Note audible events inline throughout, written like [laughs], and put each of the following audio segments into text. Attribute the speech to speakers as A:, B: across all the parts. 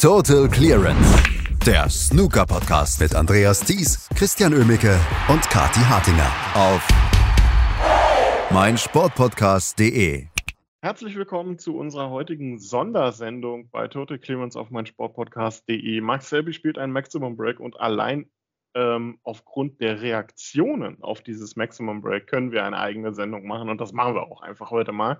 A: Total Clearance, der Snooker-Podcast mit Andreas Thies, Christian Ömicke und Kati Hartinger auf meinsportpodcast.de.
B: Herzlich willkommen zu unserer heutigen Sondersendung bei Total Clearance auf meinsportpodcast.de. Max Selby spielt einen Maximum Break und allein ähm, aufgrund der Reaktionen auf dieses Maximum Break können wir eine eigene Sendung machen und das machen wir auch einfach heute mal.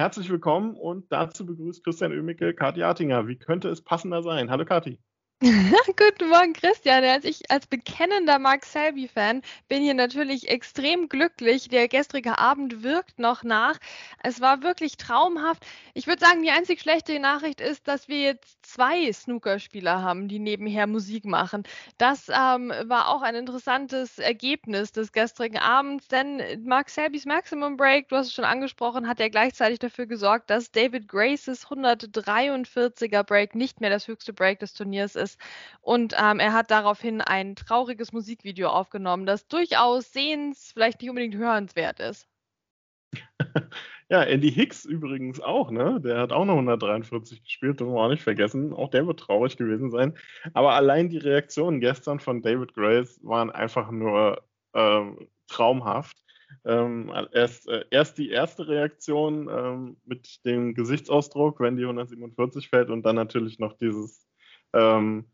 B: Herzlich willkommen und dazu begrüßt Christian Ömicke Kathi Artinger. Wie könnte es passender sein? Hallo Kathi. [laughs]
C: Guten Morgen, Christian. Als ich als bekennender Mark Selby-Fan bin hier natürlich extrem glücklich. Der gestrige Abend wirkt noch nach. Es war wirklich traumhaft. Ich würde sagen, die einzig schlechte Nachricht ist, dass wir jetzt zwei Snookerspieler haben, die nebenher Musik machen. Das ähm, war auch ein interessantes Ergebnis des gestrigen Abends, denn Mark Selbys Maximum Break, du hast es schon angesprochen, hat ja gleichzeitig dafür gesorgt, dass David Graces 143er Break nicht mehr das höchste Break des Turniers ist ist. Und ähm, er hat daraufhin ein trauriges Musikvideo aufgenommen, das durchaus sehens, vielleicht nicht unbedingt hörenswert ist.
B: Ja, Andy Hicks übrigens auch, ne? Der hat auch noch 143 gespielt, wollen wir auch nicht vergessen. Auch der wird traurig gewesen sein. Aber allein die Reaktionen gestern von David Grace waren einfach nur ähm, traumhaft. Ähm, erst, äh, erst die erste Reaktion ähm, mit dem Gesichtsausdruck, wenn die 147 fällt, und dann natürlich noch dieses ähm,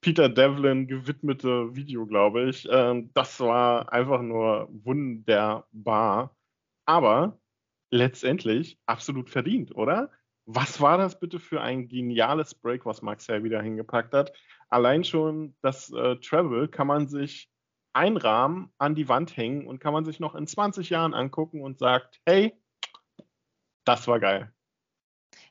B: Peter Devlin gewidmete Video, glaube ich. Ähm, das war einfach nur wunderbar. Aber letztendlich absolut verdient, oder? Was war das bitte für ein geniales Break, was Max Hell wieder hingepackt hat? Allein schon das äh, Travel kann man sich einrahmen, an die Wand hängen und kann man sich noch in 20 Jahren angucken und sagt, hey, das war geil.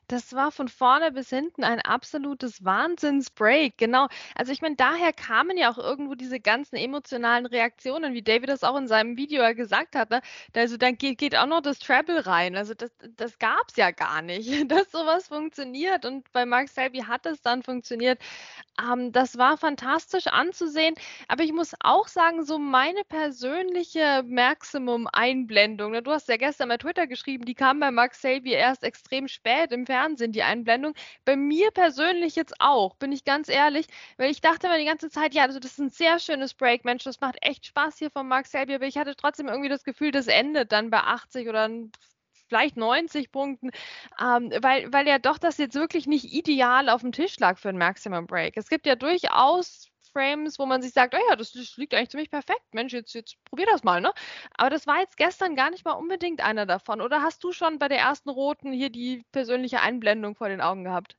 C: Das war von vorne bis hinten ein absolutes Wahnsinnsbreak. Genau. Also ich meine, daher kamen ja auch irgendwo diese ganzen emotionalen Reaktionen, wie David das auch in seinem Video gesagt hat. Ne? Also dann geht, geht auch noch das Treble rein. Also das, das gab es ja gar nicht, [laughs] dass sowas funktioniert. Und bei Mark Selby hat es dann funktioniert. Ähm, das war fantastisch anzusehen. Aber ich muss auch sagen, so meine persönliche Maximum-Einblendung, ne? du hast ja gestern bei Twitter geschrieben, die kam bei Mark Selby erst extrem spät im Fernsehen. Fernsehen, die Einblendung. Bei mir persönlich jetzt auch, bin ich ganz ehrlich, weil ich dachte immer die ganze Zeit, ja, also das ist ein sehr schönes Break, Mensch, das macht echt Spaß hier von Mark Selby, aber ich hatte trotzdem irgendwie das Gefühl, das endet dann bei 80 oder vielleicht 90 Punkten, ähm, weil, weil ja doch das jetzt wirklich nicht ideal auf dem Tisch lag für ein Maximum Break. Es gibt ja durchaus Frames, wo man sich sagt, oh ja, das, das, liegt eigentlich ziemlich perfekt. Mensch, jetzt, jetzt probier das mal, ne? Aber das war jetzt gestern gar nicht mal unbedingt einer davon. Oder hast du schon bei der ersten roten hier die persönliche Einblendung vor den Augen gehabt?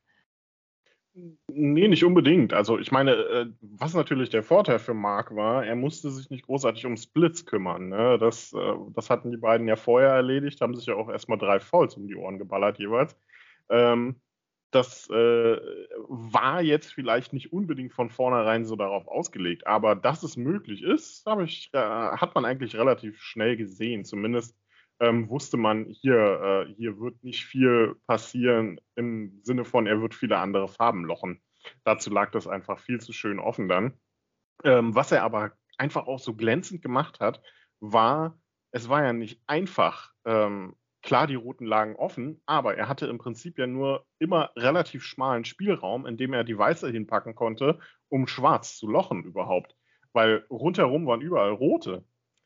B: Nee, nicht unbedingt. Also ich meine, äh, was natürlich der Vorteil für Mark war, er musste sich nicht großartig um Splits kümmern. Ne? Das, äh, das hatten die beiden ja vorher erledigt, haben sich ja auch erstmal drei Fouls um die Ohren geballert jeweils. Ähm, das äh, war jetzt vielleicht nicht unbedingt von vornherein so darauf ausgelegt, aber dass es möglich ist, ich, äh, hat man eigentlich relativ schnell gesehen. Zumindest ähm, wusste man, hier, äh, hier wird nicht viel passieren im Sinne von, er wird viele andere Farben lochen. Dazu lag das einfach viel zu schön offen dann. Ähm, was er aber einfach auch so glänzend gemacht hat, war, es war ja nicht einfach, ähm, Klar, die Routen lagen offen, aber er hatte im Prinzip ja nur immer relativ schmalen Spielraum, in dem er die Weiße hinpacken konnte, um schwarz zu lochen überhaupt. Weil rundherum waren überall rote.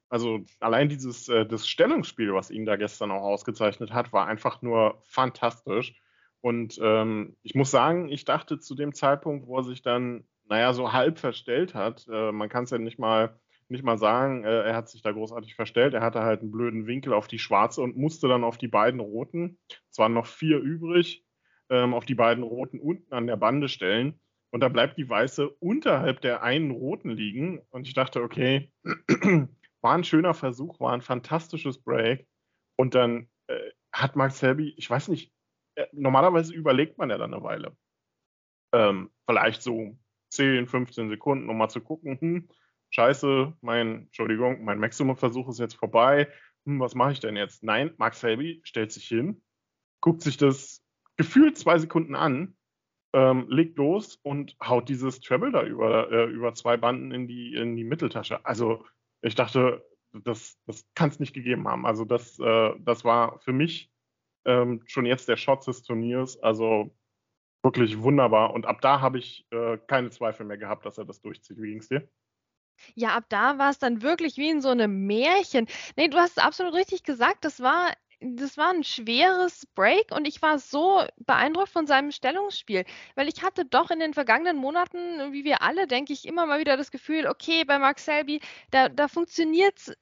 B: Also allein dieses äh, das Stellungsspiel, was ihn da gestern auch ausgezeichnet hat, war einfach nur fantastisch. Und ähm, ich muss sagen, ich dachte zu dem Zeitpunkt, wo er sich dann, naja, so halb verstellt hat, äh, man kann es ja nicht mal nicht mal sagen, äh, er hat sich da großartig verstellt. Er hatte halt einen blöden Winkel auf die schwarze und musste dann auf die beiden roten, es waren noch vier übrig, ähm, auf die beiden roten unten an der Bande stellen. Und da bleibt die weiße unterhalb der einen roten liegen. Und ich dachte, okay, [clears throat] war ein schöner Versuch, war ein fantastisches Break. Und dann äh, hat Mark Selby, ich weiß nicht, äh, normalerweise überlegt man ja dann eine Weile. Ähm, vielleicht so 10, 15 Sekunden, um mal zu gucken, hm, scheiße, mein, Entschuldigung, mein Maximum-Versuch ist jetzt vorbei. Hm, was mache ich denn jetzt? Nein, Max Selby stellt sich hin, guckt sich das gefühlt zwei Sekunden an, ähm, legt los und haut dieses Treble da über, äh, über zwei Banden in die, in die Mitteltasche. Also ich dachte, das, das kann es nicht gegeben haben. Also das, äh, das war für mich ähm, schon jetzt der Shot des Turniers. Also wirklich wunderbar. Und ab da habe ich äh, keine Zweifel mehr gehabt, dass er das durchzieht. Wie ging es dir?
C: Ja, ab da war es dann wirklich wie in so einem Märchen. Ne, du hast es absolut richtig gesagt. Das war das war ein schweres Break und ich war so beeindruckt von seinem Stellungsspiel, weil ich hatte doch in den vergangenen Monaten, wie wir alle, denke ich, immer mal wieder das Gefühl, okay, bei Mark Selby, da, da funktioniert es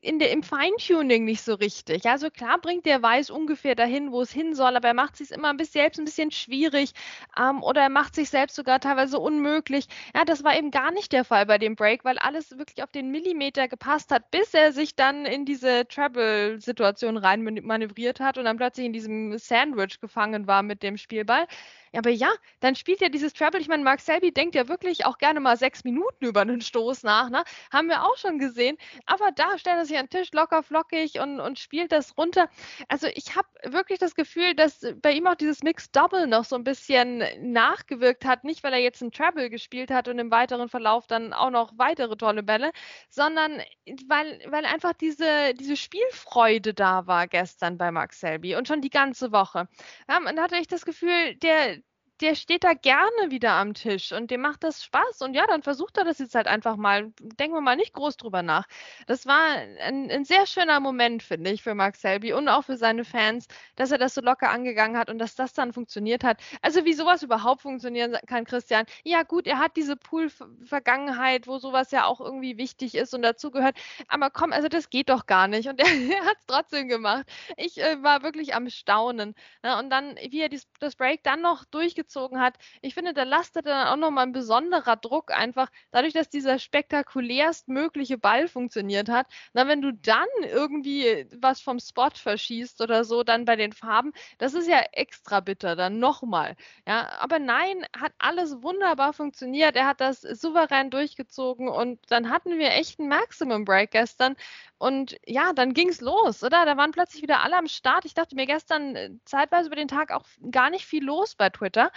C: in der, im Feintuning nicht so richtig. Also klar bringt der Weiß ungefähr dahin, wo es hin soll, aber er macht sich immer ein bisschen, selbst ein bisschen schwierig ähm, oder er macht sich selbst sogar teilweise unmöglich. Ja, das war eben gar nicht der Fall bei dem Break, weil alles wirklich auf den Millimeter gepasst hat, bis er sich dann in diese Treble-Situation rein manövriert hat und dann plötzlich in diesem Sandwich gefangen war mit dem Spielball. Aber ja, dann spielt ja dieses Treble. Ich meine, Mark Selby denkt ja wirklich auch gerne mal sechs Minuten über einen Stoß nach. Ne? Haben wir auch schon gesehen. Aber da stellt er sich an den Tisch locker flockig und, und spielt das runter. Also ich habe wirklich das Gefühl, dass bei ihm auch dieses Mixed Double noch so ein bisschen nachgewirkt hat. Nicht, weil er jetzt ein Treble gespielt hat und im weiteren Verlauf dann auch noch weitere tolle Bälle, sondern weil, weil einfach diese, diese Spielfreude da war gestern bei Mark Selby und schon die ganze Woche. Ja, und da hatte ich das Gefühl, der, der steht da gerne wieder am Tisch und dem macht das Spaß. Und ja, dann versucht er das jetzt halt einfach mal. Denken wir mal nicht groß drüber nach. Das war ein, ein, sehr schöner Moment, finde ich, für Mark Selby und auch für seine Fans, dass er das so locker angegangen hat und dass das dann funktioniert hat. Also wie sowas überhaupt funktionieren kann, Christian. Ja gut, er hat diese Pool-Vergangenheit, wo sowas ja auch irgendwie wichtig ist und dazugehört. Aber komm, also das geht doch gar nicht. Und [laughs] er, er hat es trotzdem gemacht. Ich äh, war wirklich am Staunen. Ne? Und dann, wie er dies, das Break dann noch durchgezogen durchgezogen hat. Ich finde, da lastet dann auch nochmal ein besonderer Druck einfach, dadurch, dass dieser spektakulärst mögliche Ball funktioniert hat. Na, wenn du dann irgendwie was vom Spot verschießt oder so, dann bei den Farben, das ist ja extra bitter, dann nochmal. Ja, aber nein, hat alles wunderbar funktioniert. Er hat das souverän durchgezogen und dann hatten wir echt einen Maximum Break gestern. Und ja, dann ging es los, oder? Da waren plötzlich wieder alle am Start. Ich dachte mir gestern äh, zeitweise über den Tag auch gar nicht viel los bei Twitter.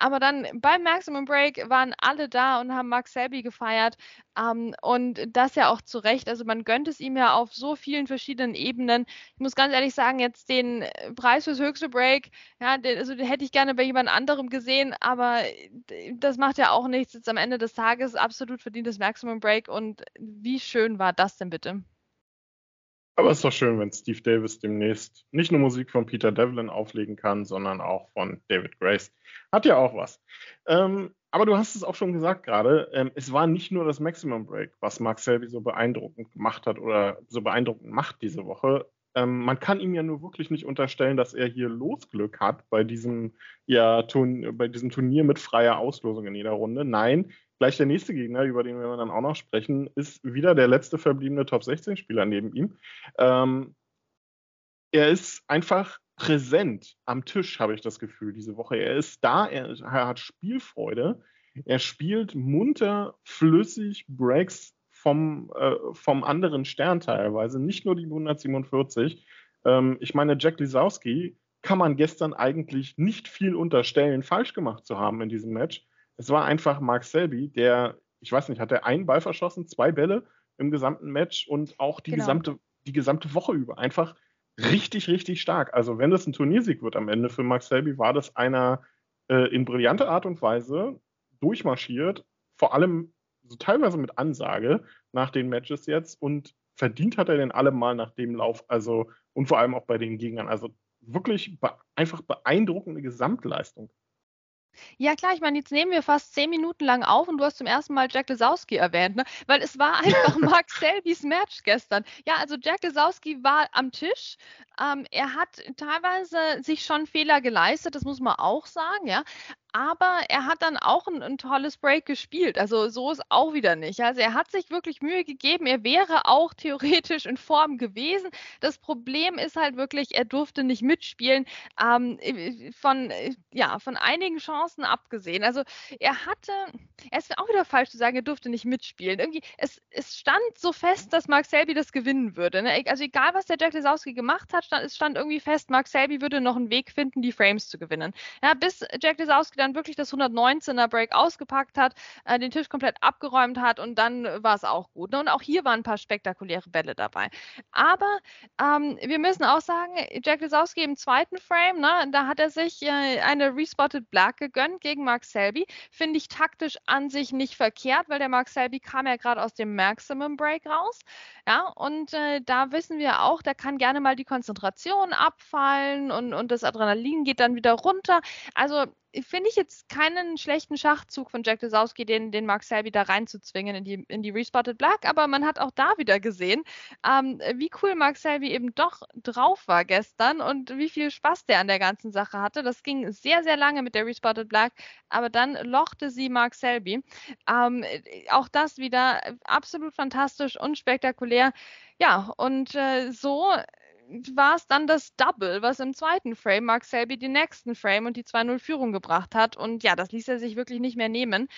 C: Aber dann beim Maximum Break waren alle da und haben Mark Selby gefeiert. Ähm, und das ja auch zu Recht. Also man gönnt es ihm ja auf so vielen verschiedenen Ebenen. Ich muss ganz ehrlich sagen, jetzt den äh, Preis fürs höchste Break, ja, den, also den hätte ich gerne bei jemand anderem gesehen, aber äh, das macht ja auch nichts. Jetzt am Ende des Tages absolut verdientes Maximum Break. Und wie schön war das denn bitte?
B: Aber es ist doch schön, wenn Steve Davis demnächst nicht nur Musik von Peter Devlin auflegen kann, sondern auch von David Grace. Hat ja auch was. Ähm, aber du hast es auch schon gesagt gerade, ähm, es war nicht nur das Maximum Break, was Mark Selby so beeindruckend gemacht hat oder so beeindruckend macht diese Woche. Ähm, man kann ihm ja nur wirklich nicht unterstellen, dass er hier Losglück hat bei diesem, ja, bei diesem Turnier mit freier Auslosung in jeder Runde. Nein, gleich der nächste Gegner, über den wir dann auch noch sprechen, ist wieder der letzte verbliebene Top 16-Spieler neben ihm. Ähm, er ist einfach präsent am Tisch, habe ich das Gefühl, diese Woche. Er ist da, er, er hat Spielfreude, er spielt munter, flüssig Breaks vom, äh, vom anderen Stern teilweise, nicht nur die 147. Ähm, ich meine, Jack Lisowski kann man gestern eigentlich nicht viel unterstellen, falsch gemacht zu haben in diesem Match. Es war einfach Mark Selby, der, ich weiß nicht, hat er einen Ball verschossen, zwei Bälle im gesamten Match und auch die, genau. gesamte, die gesamte Woche über. Einfach richtig, richtig stark. Also, wenn das ein Turniersieg wird am Ende für Mark Selby, war das einer äh, in brillanter Art und Weise durchmarschiert, vor allem so teilweise mit Ansage nach den Matches jetzt und verdient hat er den allemal nach dem Lauf, also und vor allem auch bei den Gegnern. Also wirklich be einfach beeindruckende Gesamtleistung.
C: Ja klar, ich meine, jetzt nehmen wir fast zehn Minuten lang auf und du hast zum ersten Mal Jack Lesowski erwähnt, ne? weil es war einfach [laughs] Mark Selbys Match gestern. Ja, also Jack Lesowski war am Tisch. Ähm, er hat teilweise sich schon Fehler geleistet, das muss man auch sagen, ja aber er hat dann auch ein, ein, tolles Break gespielt. Also so ist auch wieder nicht. Also er hat sich wirklich Mühe gegeben. Er wäre auch theoretisch in Form gewesen. Das Problem ist halt wirklich, er durfte nicht mitspielen. Ähm, von, ja, von einigen Chancen abgesehen. Also er hatte, es ist auch wieder falsch zu sagen, er durfte nicht mitspielen. Irgendwie, es, es stand so fest, dass Mark Selby das gewinnen würde. Ne? Also egal, was der Jack Lesowski gemacht hat, stand, es stand irgendwie fest, Mark Selby würde noch einen Weg finden, die Frames zu gewinnen. Ja, bis Jack Lesowski dann wirklich das 119er Break ausgepackt hat, äh, den Tisch komplett abgeräumt hat und dann war es auch gut. Ne? Und auch hier waren ein paar spektakuläre Bälle dabei. Aber ähm, wir müssen auch sagen, Jack Lisowski im zweiten Frame, ne, da hat er sich äh, eine Respotted Black gegönnt gegen Mark Selby. Finde ich taktisch an sich nicht verkehrt, weil der Mark Selby kam ja gerade aus dem Maximum Break raus. Ja, und äh, da wissen wir auch, da kann gerne mal die Konzentration abfallen und, und das Adrenalin geht dann wieder runter. Also finde ich jetzt keinen schlechten Schachzug von Jack Desowski, den, den Mark Selby da reinzuzwingen in die, in die Respotted Black, aber man hat auch da wieder gesehen, ähm, wie cool Mark Selby eben doch drauf war gestern und wie viel Spaß der an der ganzen Sache hatte. Das ging sehr, sehr lange mit der Respotted Black, aber dann lochte sie Mark Selby. Ähm, auch das wieder absolut fantastisch und spektakulär. Ja, und äh, so war es dann das Double, was im zweiten Frame Mark Selby den nächsten Frame und die 2-0-Führung gebracht hat. Und ja, das ließ er sich wirklich nicht mehr nehmen.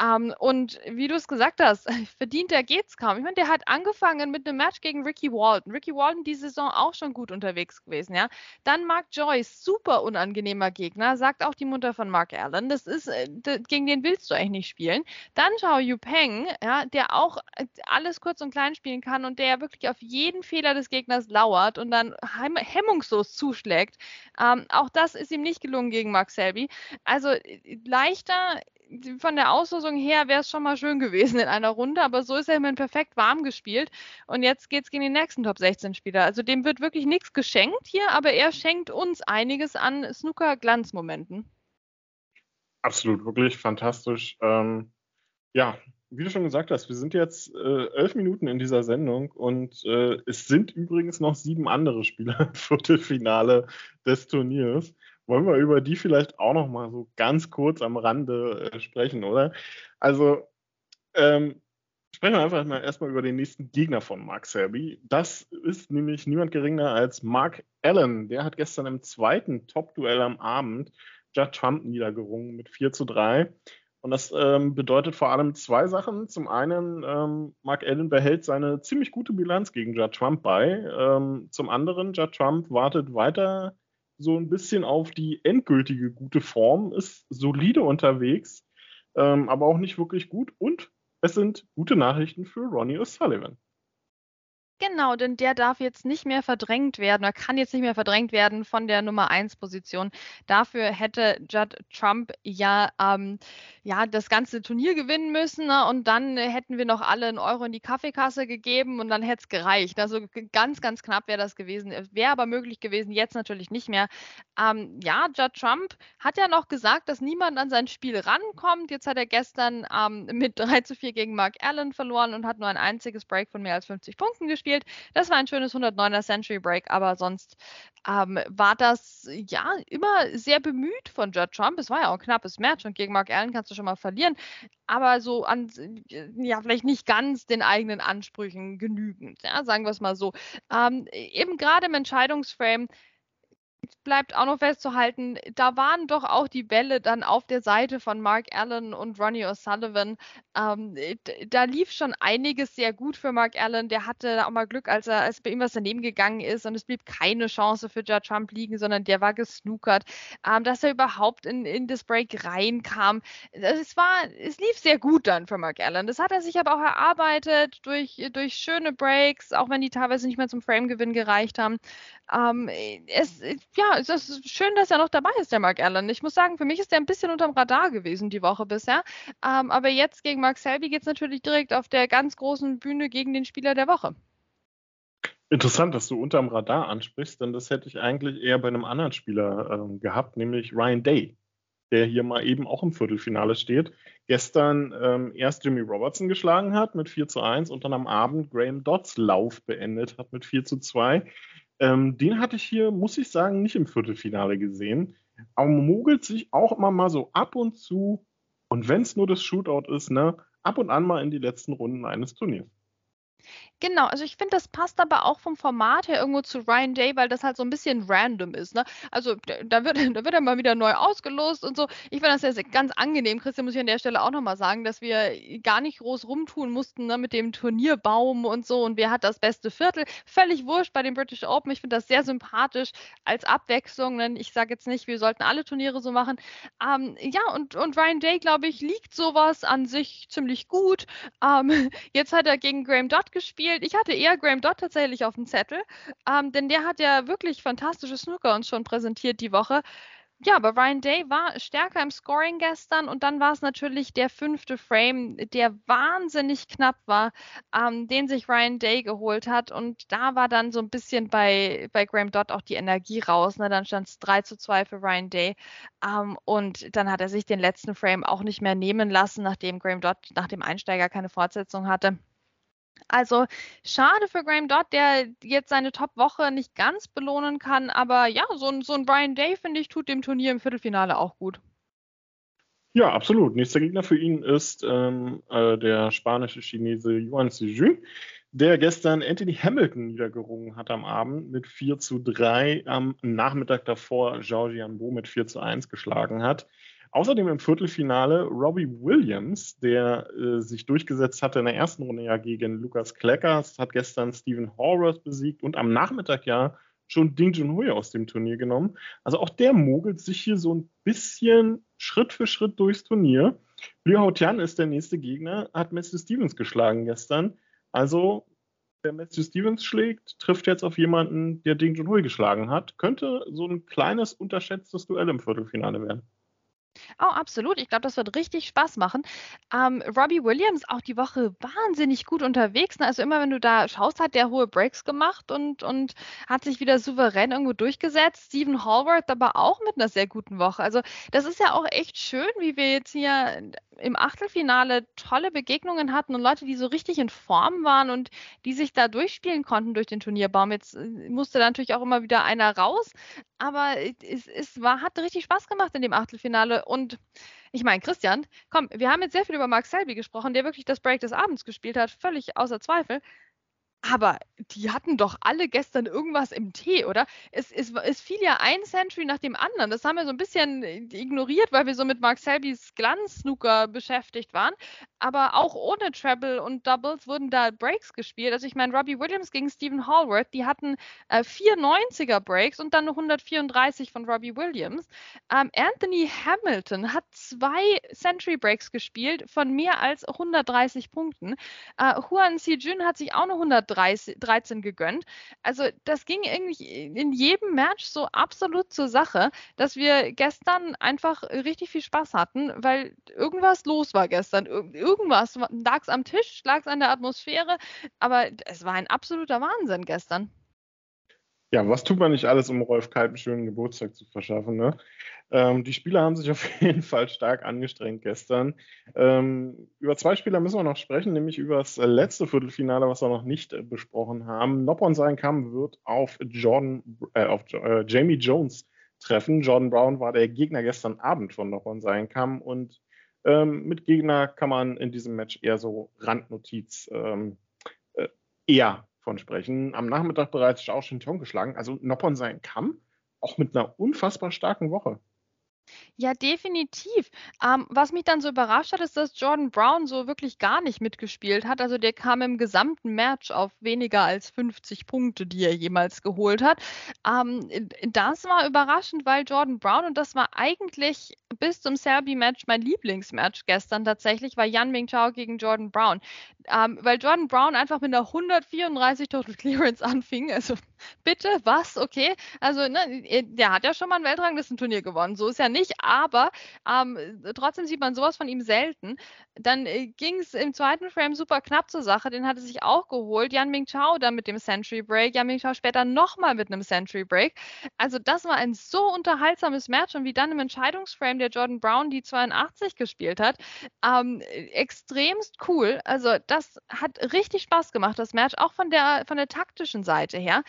C: Ähm, und wie du es gesagt hast, [laughs] verdienter geht's kaum. Ich meine, der hat angefangen mit einem Match gegen Ricky Walton. Ricky Walton die Saison auch schon gut unterwegs gewesen, ja. Dann Mark Joyce, super unangenehmer Gegner, sagt auch die Mutter von Mark Allen. Das ist, äh, gegen den willst du eigentlich nicht spielen. Dann Xiao Yu Peng, ja, der auch äh, alles kurz und klein spielen kann und der wirklich auf jeden Fehler des Gegners lauert und dann hemmungslos zuschlägt. Ähm, auch das ist ihm nicht gelungen gegen Mark Selby. Also äh, leichter von der Auslosung her wäre es schon mal schön gewesen in einer Runde, aber so ist er immerhin perfekt warm gespielt. Und jetzt geht es gegen den nächsten Top 16 Spieler. Also dem wird wirklich nichts geschenkt hier, aber er schenkt uns einiges an Snooker-Glanzmomenten.
B: Absolut, wirklich fantastisch. Ähm, ja, wie du schon gesagt hast, wir sind jetzt äh, elf Minuten in dieser Sendung und äh, es sind übrigens noch sieben andere Spieler [laughs] im Viertelfinale des Turniers. Wollen wir über die vielleicht auch noch mal so ganz kurz am Rande äh, sprechen, oder? Also, ähm, sprechen wir einfach mal erstmal über den nächsten Gegner von Mark Selby. Das ist nämlich niemand geringer als Mark Allen. Der hat gestern im zweiten Top-Duell am Abend Judd Trump niedergerungen mit 4 zu 3. Und das ähm, bedeutet vor allem zwei Sachen. Zum einen, ähm, Mark Allen behält seine ziemlich gute Bilanz gegen Judd Trump bei. Ähm, zum anderen, Judd Trump wartet weiter so ein bisschen auf die endgültige gute Form, ist solide unterwegs, ähm, aber auch nicht wirklich gut. Und es sind gute Nachrichten für Ronnie O'Sullivan.
C: Genau, denn der darf jetzt nicht mehr verdrängt werden oder kann jetzt nicht mehr verdrängt werden von der Nummer 1 Position. Dafür hätte Judd Trump ja, ähm, ja das ganze Turnier gewinnen müssen ne? und dann hätten wir noch alle einen Euro in die Kaffeekasse gegeben und dann hätte es gereicht. Also ganz, ganz knapp wäre das gewesen. Wäre aber möglich gewesen, jetzt natürlich nicht mehr. Ähm, ja, Judd Trump hat ja noch gesagt, dass niemand an sein Spiel rankommt. Jetzt hat er gestern ähm, mit 3 zu 4 gegen Mark Allen verloren und hat nur ein einziges Break von mehr als 50 Punkten gespielt. Das war ein schönes 109er Century Break, aber sonst ähm, war das ja immer sehr bemüht von Judd Trump. Es war ja auch ein knappes Match und gegen Mark Allen kannst du schon mal verlieren, aber so an, ja, vielleicht nicht ganz den eigenen Ansprüchen genügend, ja, sagen wir es mal so. Ähm, eben gerade im Entscheidungsframe bleibt auch noch festzuhalten, da waren doch auch die Bälle dann auf der Seite von Mark Allen und Ronnie O'Sullivan. Ähm, da lief schon einiges sehr gut für Mark Allen. Der hatte auch mal Glück, als er als bei ihm was daneben gegangen ist und es blieb keine Chance für Judge Trump liegen, sondern der war gesnookert. Ähm, dass er überhaupt in, in das Break reinkam. Es war, es lief sehr gut dann für Mark Allen. Das hat er sich aber auch erarbeitet durch, durch schöne Breaks, auch wenn die teilweise nicht mehr zum Frame-Gewinn gereicht haben. Ähm, es, ja, es ist schön, dass er noch dabei ist, der Mark Allen. Ich muss sagen, für mich ist er ein bisschen unterm Radar gewesen die Woche bisher. Ähm, aber jetzt gegen Mark Selby geht es natürlich direkt auf der ganz großen Bühne gegen den Spieler der Woche.
B: Interessant, dass du unterm Radar ansprichst, denn das hätte ich eigentlich eher bei einem anderen Spieler ähm, gehabt, nämlich Ryan Day, der hier mal eben auch im Viertelfinale steht. Gestern ähm, erst Jimmy Robertson geschlagen hat mit 4 zu 1 und dann am Abend Graham Dodds Lauf beendet hat mit 4 zu 2. Ähm, den hatte ich hier, muss ich sagen, nicht im Viertelfinale gesehen. Aber mogelt sich auch immer mal so ab und zu, und wenn es nur das Shootout ist, ne, ab und an mal in die letzten Runden eines Turniers.
C: Genau, also ich finde, das passt aber auch vom Format her irgendwo zu Ryan Day, weil das halt so ein bisschen random ist. Ne? Also da wird, [laughs] da wird er mal wieder neu ausgelost und so. Ich finde das ja ganz angenehm, Christian, muss ich an der Stelle auch nochmal sagen, dass wir gar nicht groß rumtun mussten ne, mit dem Turnierbaum und so und wer hat das beste Viertel. Völlig wurscht bei den British Open. Ich finde das sehr sympathisch als Abwechslung. Denn ich sage jetzt nicht, wir sollten alle Turniere so machen. Ähm, ja, und, und Ryan Day, glaube ich, liegt sowas an sich ziemlich gut. Ähm, [laughs] jetzt hat er gegen Graham Dodd gespielt gespielt. Ich hatte eher Graham Dodd tatsächlich auf dem Zettel, ähm, denn der hat ja wirklich fantastische Snooker uns schon präsentiert die Woche. Ja, aber Ryan Day war stärker im Scoring gestern und dann war es natürlich der fünfte Frame, der wahnsinnig knapp war, ähm, den sich Ryan Day geholt hat. Und da war dann so ein bisschen bei, bei Graham Dodd auch die Energie raus. Ne? Dann stand es 3 zu 2 für Ryan Day. Ähm, und dann hat er sich den letzten Frame auch nicht mehr nehmen lassen, nachdem Graham Dodd nach dem Einsteiger keine Fortsetzung hatte. Also schade für Graham Dodd, der jetzt seine Top-Woche nicht ganz belohnen kann, aber ja, so ein, so ein Brian Day, finde ich, tut dem Turnier im Viertelfinale auch gut.
B: Ja, absolut. Nächster Gegner für ihn ist ähm, äh, der spanische Chinese Yuan Sijun, der gestern Anthony Hamilton niedergerungen hat am Abend mit 4 zu 3, am Nachmittag davor Zhao Jianbo mit 4 zu 1 geschlagen hat. Außerdem im Viertelfinale Robbie Williams, der äh, sich durchgesetzt hatte in der ersten Runde ja gegen Lukas Kleckers, hat gestern Stephen Horvath besiegt und am Nachmittag ja schon Ding Junhui aus dem Turnier genommen. Also auch der mogelt sich hier so ein bisschen Schritt für Schritt durchs Turnier. Liu Haotian ist der nächste Gegner, hat Matthew Stevens geschlagen gestern. Also wer Matthew Stevens schlägt, trifft jetzt auf jemanden, der Ding Junhui geschlagen hat. Könnte so ein kleines unterschätztes Duell im Viertelfinale werden.
C: Oh, absolut. Ich glaube, das wird richtig Spaß machen. Ähm, Robbie Williams auch die Woche wahnsinnig gut unterwegs. Ne? Also immer, wenn du da schaust, hat der hohe Breaks gemacht und, und hat sich wieder souverän irgendwo durchgesetzt. Stephen Hallworth aber auch mit einer sehr guten Woche. Also das ist ja auch echt schön, wie wir jetzt hier im Achtelfinale tolle Begegnungen hatten und Leute, die so richtig in Form waren und die sich da durchspielen konnten durch den Turnierbaum. Jetzt äh, musste da natürlich auch immer wieder einer raus, aber es, es war, hat richtig Spaß gemacht in dem Achtelfinale und ich meine, Christian, komm, wir haben jetzt sehr viel über Mark Selby gesprochen, der wirklich das Break des Abends gespielt hat, völlig außer Zweifel. Aber die hatten doch alle gestern irgendwas im Tee, oder? Es, es, es fiel ja ein Century nach dem anderen. Das haben wir so ein bisschen äh, ignoriert, weil wir so mit Mark Selbys Glanz-Snooker beschäftigt waren. Aber auch ohne Treble und Doubles wurden da Breaks gespielt. Also ich meine, Robbie Williams gegen Stephen Hallworth, die hatten äh, 490er Breaks und dann noch 134 von Robbie Williams. Ähm, Anthony Hamilton hat zwei Century Breaks gespielt von mehr als 130 Punkten. Äh, Huan Si-jun hat sich auch noch 100 13 gegönnt. Also das ging irgendwie in jedem Match so absolut zur Sache, dass wir gestern einfach richtig viel Spaß hatten, weil irgendwas los war gestern. Irgendwas lag es am Tisch, lag es an der Atmosphäre, aber es war ein absoluter Wahnsinn gestern.
B: Ja, was tut man nicht alles, um Rolf Kalb einen schönen Geburtstag zu verschaffen? Ne? Ähm, die Spieler haben sich [laughs] auf jeden Fall stark angestrengt gestern. Ähm, über zwei Spieler müssen wir noch sprechen, nämlich über das letzte Viertelfinale, was wir noch nicht äh, besprochen haben. Noppon sein Kamm wird auf Jordan, äh, auf äh, Jamie Jones treffen. Jordan Brown war der Gegner gestern Abend von Noppon sein Kamm und ähm, mit Gegner kann man in diesem Match eher so Randnotiz ähm, äh, eher von sprechen. Am Nachmittag bereits Zhao Shintong geschlagen, also Noppon sein Kamm, auch mit einer unfassbar starken Woche.
C: Ja, definitiv. Ähm, was mich dann so überrascht hat, ist, dass Jordan Brown so wirklich gar nicht mitgespielt hat. Also der kam im gesamten Match auf weniger als 50 Punkte, die er jemals geholt hat. Ähm, das war überraschend, weil Jordan Brown, und das war eigentlich bis zum Selby-Match mein Lieblingsmatch gestern tatsächlich, war Yan Ming Chao gegen Jordan Brown. Ähm, weil Jordan Brown einfach mit einer 134 Total Clearance [laughs] anfing. Also bitte, was? Okay. Also, ne, der hat ja schon mal ein Weltranglistenturnier gewonnen. So ist ja nicht, aber ähm, trotzdem sieht man sowas von ihm selten. Dann äh, ging es im zweiten Frame super knapp zur Sache. Den hatte sich auch geholt. Yan Ming Chao dann mit dem Century Break. Yan Ming Chao später nochmal mit einem Century Break. Also, das war ein so unterhaltsames Match. Und wie dann im Entscheidungsframe der Jordan Brown die 82 gespielt hat, ähm, extremst cool. Also, das das hat richtig Spaß gemacht, das Match, auch von der, von der taktischen Seite her.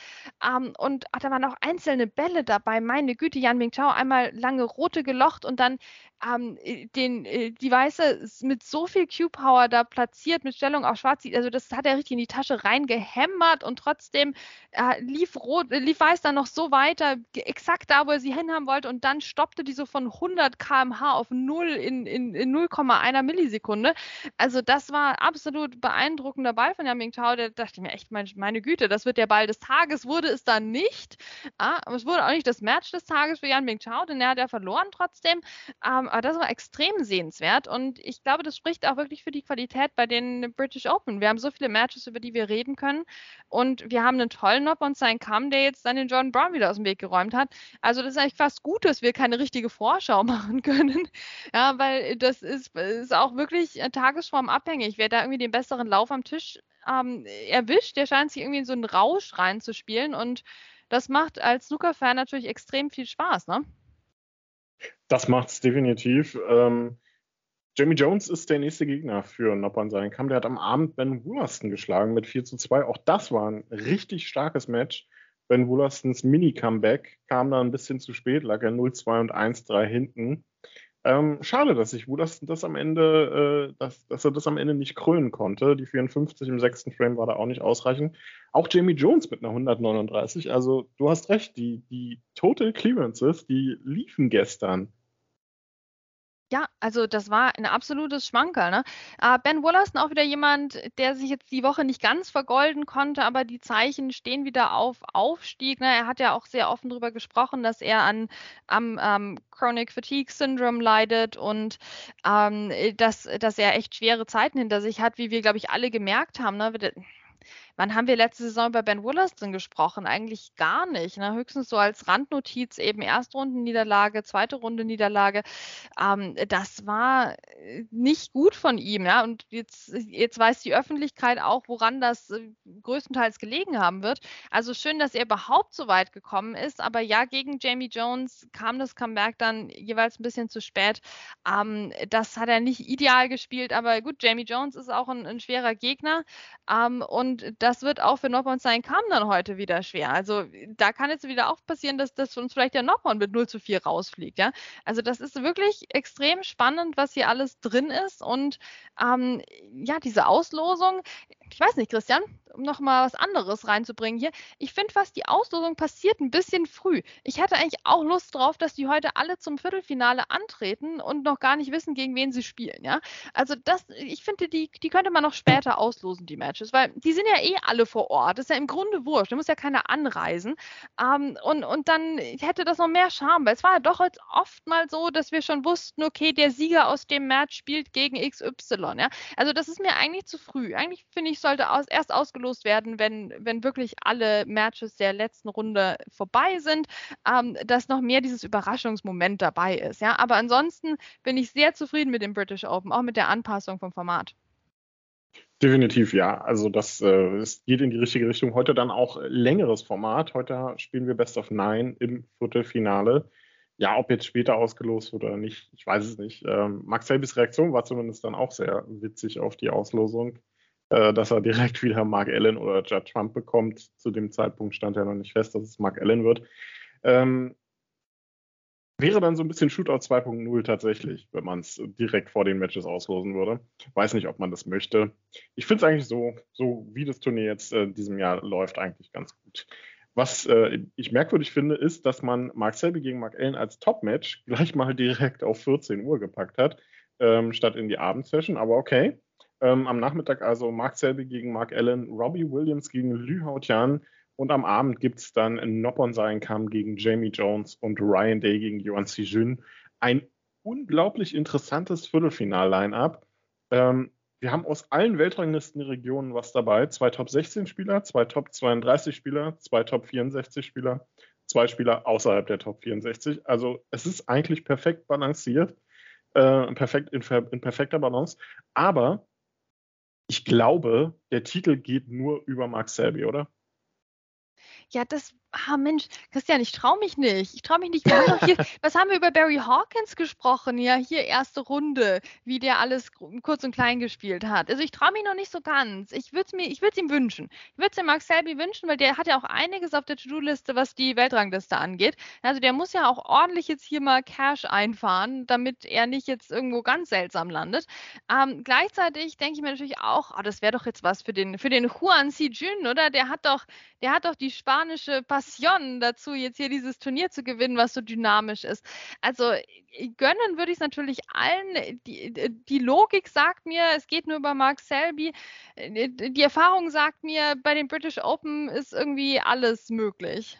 C: Ähm, und ach, da waren auch einzelne Bälle dabei. Meine Güte, Jan Mingtao einmal lange rote gelocht und dann ähm, äh, den, äh, die Weiße mit so viel Q-Power da platziert, mit Stellung auf Schwarz. Also das hat er richtig in die Tasche reingehämmert und trotzdem äh, lief, Rot, äh, lief Weiß dann noch so weiter, exakt da, wo er sie hinhaben wollte und dann stoppte die so von 100 km/h auf 0 in, in, in 0,1 Millisekunde. Also das war absolut beeindruckender Ball von Yaming Tao. Da dachte ich mir echt, meine, Güte, das wird der Ball des Tages, wurde es dann nicht. Ah, aber es wurde auch nicht das Match des Tages für Yan Ming Chao, denn er hat ja verloren trotzdem. Ähm, aber das war extrem sehenswert und ich glaube, das spricht auch wirklich für die Qualität bei den British Open. Wir haben so viele Matches, über die wir reden können und wir haben einen tollen Nob und sein Kamm, der jetzt dann den Jordan Brown wieder aus dem Weg geräumt hat. Also das ist eigentlich fast gut, dass wir keine richtige Vorschau [laughs] machen können, ja, weil das ist, ist auch wirklich tagesformabhängig. Wer da irgendwie den besseren Lauf am Tisch ähm, erwischt, der scheint sich irgendwie in so einen Rausch reinzuspielen und das macht als Snooker-Fan natürlich extrem viel Spaß, ne?
B: Das macht es definitiv. Ähm, Jamie Jones ist der nächste Gegner für Noppern sein Kamm. Der hat am Abend Ben Woolaston geschlagen mit 4 zu 2. Auch das war ein richtig starkes Match. Ben Woolastons Mini-Comeback kam da ein bisschen zu spät, lag er 0-2 und 1-3 hinten. Ähm, schade, dass sich Woolaston das am Ende, äh, dass, dass, er das am Ende nicht krönen konnte. Die 54 im sechsten Frame war da auch nicht ausreichend. Auch Jamie Jones mit einer 139. Also du hast recht, die, die Total Clearances, die liefen gestern.
C: Ja, also das war ein absolutes Schmankerl. Ne? Äh, ben Wollaston auch wieder jemand, der sich jetzt die Woche nicht ganz vergolden konnte, aber die Zeichen stehen wieder auf Aufstieg. Ne? Er hat ja auch sehr offen darüber gesprochen, dass er an am ähm, Chronic Fatigue Syndrome leidet und ähm, dass, dass er echt schwere Zeiten hinter sich hat, wie wir, glaube ich, alle gemerkt haben. Ne? Wann haben wir letzte Saison über Ben Wollaston gesprochen? Eigentlich gar nicht. Ne? Höchstens so als Randnotiz eben Erstrundenniederlage, zweite Runde Niederlage. Ähm, das war äh, nicht gut von ihm. Ja? Und jetzt, jetzt weiß die Öffentlichkeit auch, woran das äh, größtenteils gelegen haben wird. Also schön, dass er überhaupt so weit gekommen ist. Aber ja, gegen Jamie Jones kam das Comeback dann jeweils ein bisschen zu spät. Ähm, das hat er nicht ideal gespielt. Aber gut, Jamie Jones ist auch ein, ein schwerer Gegner. Ähm, und das das wird auch für Noppon sein Kam dann heute wieder schwer. Also da kann jetzt wieder auch passieren, dass, dass uns vielleicht der Noppon mit 0 zu 4 rausfliegt. Ja? Also das ist wirklich extrem spannend, was hier alles drin ist. Und ähm, ja, diese Auslosung, ich weiß nicht, Christian, um noch mal was anderes reinzubringen hier. Ich finde fast, die Auslosung passiert ein bisschen früh. Ich hätte eigentlich auch Lust drauf, dass die heute alle zum Viertelfinale antreten und noch gar nicht wissen, gegen wen sie spielen. Ja? Also das, ich finde, die, die könnte man noch später auslosen, die Matches, weil die sind ja eh alle vor Ort. Das ist ja im Grunde wurscht. Da muss ja keiner anreisen. Ähm, und, und dann hätte das noch mehr Charme, weil es war ja doch jetzt oft mal so, dass wir schon wussten, okay, der Sieger aus dem Match spielt gegen XY. Ja? Also das ist mir eigentlich zu früh. Eigentlich finde ich, sollte aus, erst ausgelost werden, wenn, wenn wirklich alle Matches der letzten Runde vorbei sind, ähm, dass noch mehr dieses Überraschungsmoment dabei ist. Ja? Aber ansonsten bin ich sehr zufrieden mit dem British Open, auch mit der Anpassung vom Format.
B: Definitiv ja. Also das, äh, es geht in die richtige Richtung. Heute dann auch längeres Format. Heute spielen wir Best of Nine im Viertelfinale. Ja, ob jetzt später ausgelost wird oder nicht, ich weiß es nicht. Ähm, Max Selbis Reaktion war zumindest dann auch sehr witzig auf die Auslosung dass er direkt [laughs] wieder Mark Allen oder Judd Trump bekommt. Zu dem Zeitpunkt stand ja noch nicht fest, dass es Mark Allen wird. Ähm, wäre dann so ein bisschen Shootout 2.0 tatsächlich, wenn man es direkt vor den Matches auslosen würde. Weiß nicht, ob man das möchte. Ich finde es eigentlich so, so wie das Turnier jetzt äh, diesem Jahr läuft, eigentlich ganz gut. Was äh, ich merkwürdig finde, ist, dass man Mark Selby gegen Mark Allen als Top-Match gleich mal direkt auf 14 Uhr gepackt hat, ähm, statt in die Abendsession. Aber okay, ähm, am Nachmittag also Mark Selby gegen Mark Allen, Robbie Williams gegen Lü Hautian und am Abend gibt es dann Noppon Kam gegen Jamie Jones und Ryan Day gegen Yuan Jun. Ein unglaublich interessantes Viertelfinal-Line-Up. Ähm, wir haben aus allen Weltranglistenregionen was dabei. Zwei Top 16 Spieler, zwei Top 32 Spieler, zwei Top 64 Spieler, zwei Spieler außerhalb der Top 64. Also es ist eigentlich perfekt balanciert, äh, perfekt in, in perfekter Balance. Aber ich glaube, der Titel geht nur über Mark Selby, oder?
C: Ja, das ah Mensch, Christian, ich traue mich nicht. Ich traue mich nicht. Haben hier, [laughs] was haben wir über Barry Hawkins gesprochen? Ja, hier erste Runde, wie der alles kurz und klein gespielt hat. Also ich traue mich noch nicht so ganz. Ich würde es mir, ich würde es ihm wünschen. Ich würde es dem Mark Selby wünschen, weil der hat ja auch einiges auf der To-Do-Liste, was die Weltrangliste angeht. Also der muss ja auch ordentlich jetzt hier mal Cash einfahren, damit er nicht jetzt irgendwo ganz seltsam landet. Ähm, gleichzeitig denke ich mir natürlich auch, oh, das wäre doch jetzt was für den, für den Juan Si Jun, oder? Der hat doch, der hat doch die spanische Passion dazu, jetzt hier dieses Turnier zu gewinnen, was so dynamisch ist. Also gönnen würde ich es natürlich allen. Die, die, Logik sagt mir, es geht nur über Mark Selby. Die Erfahrung sagt mir, bei den British Open ist irgendwie alles möglich.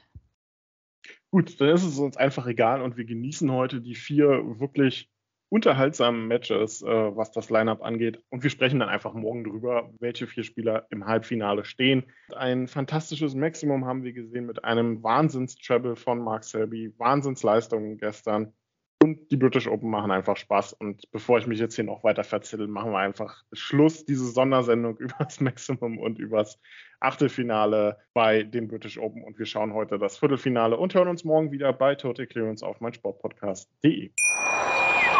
B: Gut, dann ist es uns einfach egal und wir genießen heute die vier wirklich unterhaltsamen Matches, äh, was das Lineup angeht. Und wir sprechen dann einfach morgen drüber, welche vier Spieler im Halbfinale stehen. Ein fantastisches Maximum haben wir gesehen mit einem Wahnsinns-Treble von Mark Selby, Wahnsinnsleistungen gestern. Und die British Open machen einfach Spaß. Und bevor ich mich jetzt hier noch weiter verzettel, machen wir einfach Schluss, diese Sondersendung [laughs] übers Maximum und übers Achtelfinale bei den British Open. Und wir schauen heute das Viertelfinale und hören uns morgen wieder bei Total Clearance auf meinsportpodcast.de.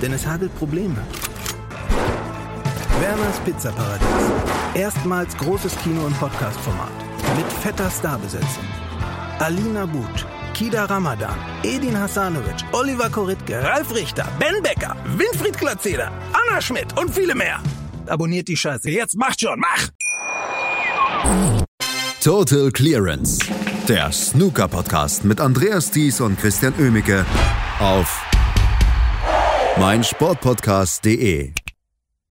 D: denn es hagelt Probleme. Werners Pizzaparadies. Erstmals großes Kino- und Podcast-Format. Mit fetter Starbesetzung. Alina But, Kida Ramadan, Edin Hasanovic, Oliver Koritke, Ralf Richter, Ben Becker, Winfried Glatzeder, Anna Schmidt und viele mehr. Abonniert die Scheiße. Jetzt macht schon, mach!
A: Total Clearance. Der Snooker-Podcast mit Andreas Thies und Christian Ömicke auf meinsportpodcast.de